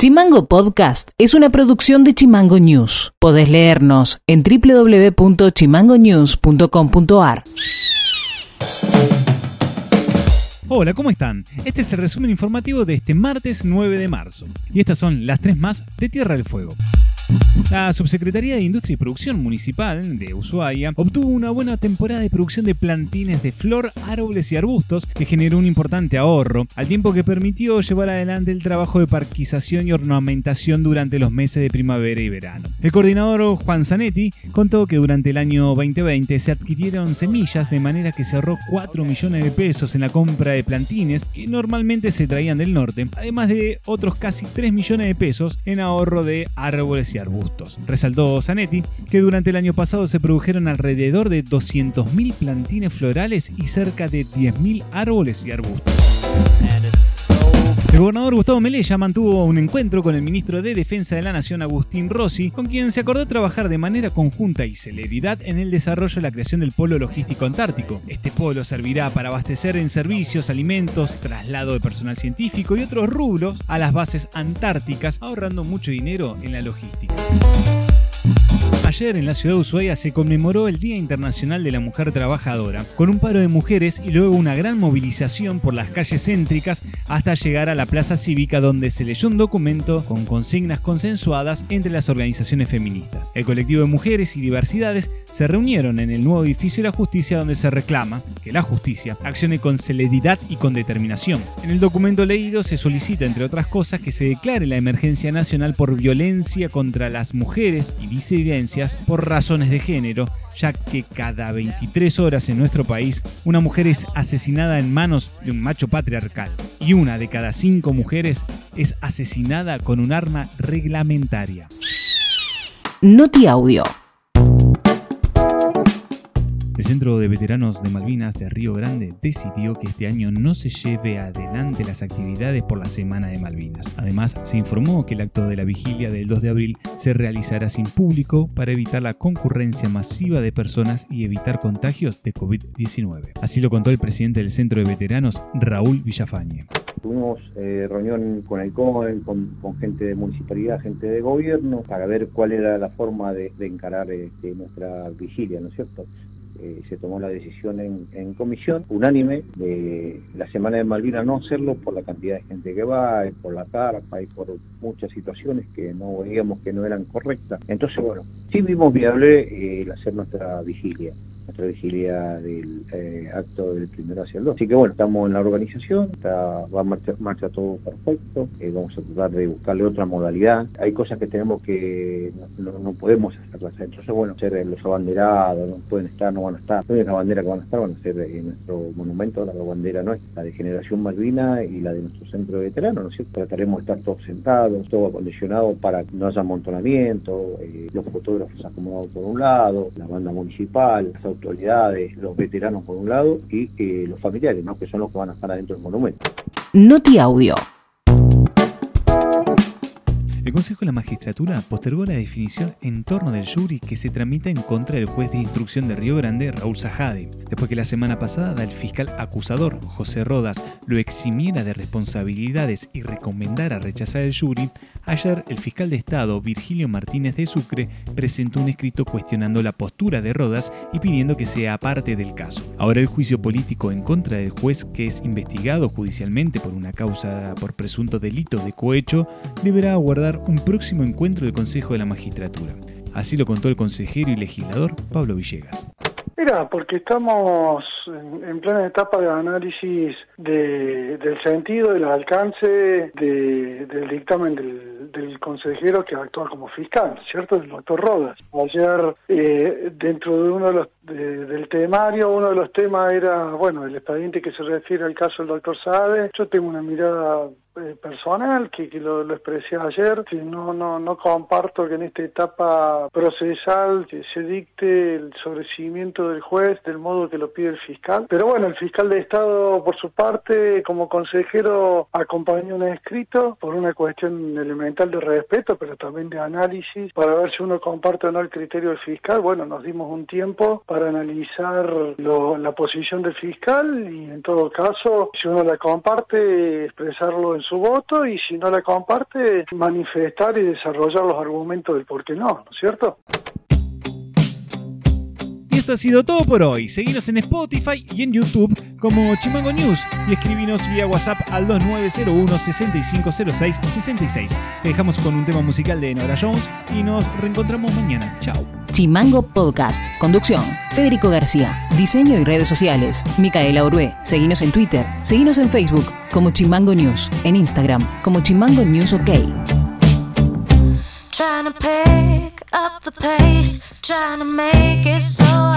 Chimango Podcast es una producción de Chimango News. Podés leernos en www.chimangonews.com.ar. Hola, ¿cómo están? Este es el resumen informativo de este martes 9 de marzo. Y estas son las tres más de Tierra del Fuego. La Subsecretaría de Industria y Producción Municipal de Ushuaia obtuvo una buena temporada de producción de plantines de flor, árboles y arbustos que generó un importante ahorro, al tiempo que permitió llevar adelante el trabajo de parquización y ornamentación durante los meses de primavera y verano. El coordinador Juan Zanetti contó que durante el año 2020 se adquirieron semillas de manera que se ahorró 4 millones de pesos en la compra de plantines que normalmente se traían del norte, además de otros casi 3 millones de pesos en ahorro de árboles y arbustos. Resaltó Zanetti que durante el año pasado se produjeron alrededor de 200.000 plantines florales y cerca de 10.000 árboles y arbustos. El gobernador Gustavo Melella mantuvo un encuentro con el ministro de Defensa de la Nación, Agustín Rossi, con quien se acordó trabajar de manera conjunta y celeridad en el desarrollo de la creación del Polo Logístico Antártico. Este polo servirá para abastecer en servicios, alimentos, traslado de personal científico y otros rubros a las bases antárticas, ahorrando mucho dinero en la logística. Ayer en la ciudad de Ushuaia se conmemoró el Día Internacional de la Mujer Trabajadora, con un paro de mujeres y luego una gran movilización por las calles céntricas hasta llegar a la plaza cívica donde se leyó un documento con consignas consensuadas entre las organizaciones feministas. El colectivo de mujeres y diversidades se reunieron en el nuevo edificio de la justicia donde se reclama que la justicia accione con celeridad y con determinación. En el documento leído se solicita, entre otras cosas, que se declare la emergencia nacional por violencia contra las mujeres y por razones de género, ya que cada 23 horas en nuestro país una mujer es asesinada en manos de un macho patriarcal y una de cada cinco mujeres es asesinada con un arma reglamentaria. Noti Audio. El Centro de Veteranos de Malvinas de Río Grande decidió que este año no se lleve adelante las actividades por la Semana de Malvinas. Además, se informó que el acto de la vigilia del 2 de abril se realizará sin público para evitar la concurrencia masiva de personas y evitar contagios de COVID-19. Así lo contó el presidente del Centro de Veteranos, Raúl Villafañe. Tuvimos eh, reunión con el COEN, con, gente de municipalidad, gente de gobierno, para ver cuál era la forma de, encarar este, nuestra vigilia, ¿no es cierto? Eh, se tomó la decisión en, comisión unánime de la Semana de Malvinas no hacerlo por la cantidad de gente que va, por la carpa y por muchas situaciones que no veíamos que no eran correctas. Entonces, bueno, sí vimos viable eh, el hacer nuestra vigilia vigilia del eh, acto del primero hacia el 2. Así que bueno, estamos en la organización, está, va marcha, marcha todo perfecto, eh, vamos a tratar de buscarle otra modalidad. Hay cosas que tenemos que no, podemos hacerlas. Entonces, bueno, ser eh, los abanderados, no pueden estar, no van a estar. Hay una bandera que van a estar, van a ser en nuestro monumento, la bandera nuestra, la de Generación Malvina y la de nuestro centro de veteranos, ¿no es cierto? Trataremos de estar todos sentados, todo acondicionado para que no haya amontonamiento, los fotógrafos acomodados por un lado, la banda municipal, las autoridades, los veteranos por un lado y eh, los familiares, ¿no? que son los que van a estar adentro del monumento. Noti Audio. El Consejo de la Magistratura postergó la definición en torno del jury que se tramita en contra del juez de instrucción de Río Grande, Raúl Sajade, después que la semana pasada el fiscal acusador, José Rodas, lo eximiera de responsabilidades y recomendara rechazar el jury, ayer el fiscal de Estado, Virgilio Martínez de Sucre, presentó un escrito cuestionando la postura de Rodas y pidiendo que sea aparte del caso. Ahora el juicio político en contra del juez que es investigado judicialmente por una causa por presunto delito de cohecho deberá aguardar un próximo encuentro del Consejo de la Magistratura. Así lo contó el consejero y legislador Pablo Villegas. Mira, porque estamos en, plena etapa de análisis del sentido, del alcance del dictamen del, consejero que actúa como fiscal, ¿cierto? El doctor Rodas. Ayer, eh, dentro de uno de los del temario, uno de los temas era, bueno, el expediente que se refiere al caso del doctor Sabe. Yo tengo una mirada eh, personal que, que lo, expresé ayer que no no no comparto que en esta etapa procesal se dicte el sobrecimiento del juez del modo que lo pide el fiscal. Pero bueno el fiscal de estado por su parte como consejero acompañó un escrito por una cuestión elemental de respeto pero también de análisis para ver si uno comparte o no el criterio del fiscal. Bueno nos dimos un tiempo para analizar analizar la posición del fiscal y en todo caso, si uno la comparte, expresarlo en su voto y si no la comparte, manifestar y desarrollar los argumentos del por qué no, ¿no es cierto? Esto ha sido todo por hoy. Seguinos en Spotify y en YouTube como Chimango News y escribinos vía WhatsApp al 2901 6506 66. Te dejamos con un tema musical de Nora Jones y nos reencontramos mañana. Chao. Chimango Podcast. Conducción. Federico García. Diseño y redes sociales. Micaela Orué. Seguinos en Twitter. Seguinos en Facebook como Chimango News. En Instagram como Chimango News OK. Trying to pick up the pace, trying to make it so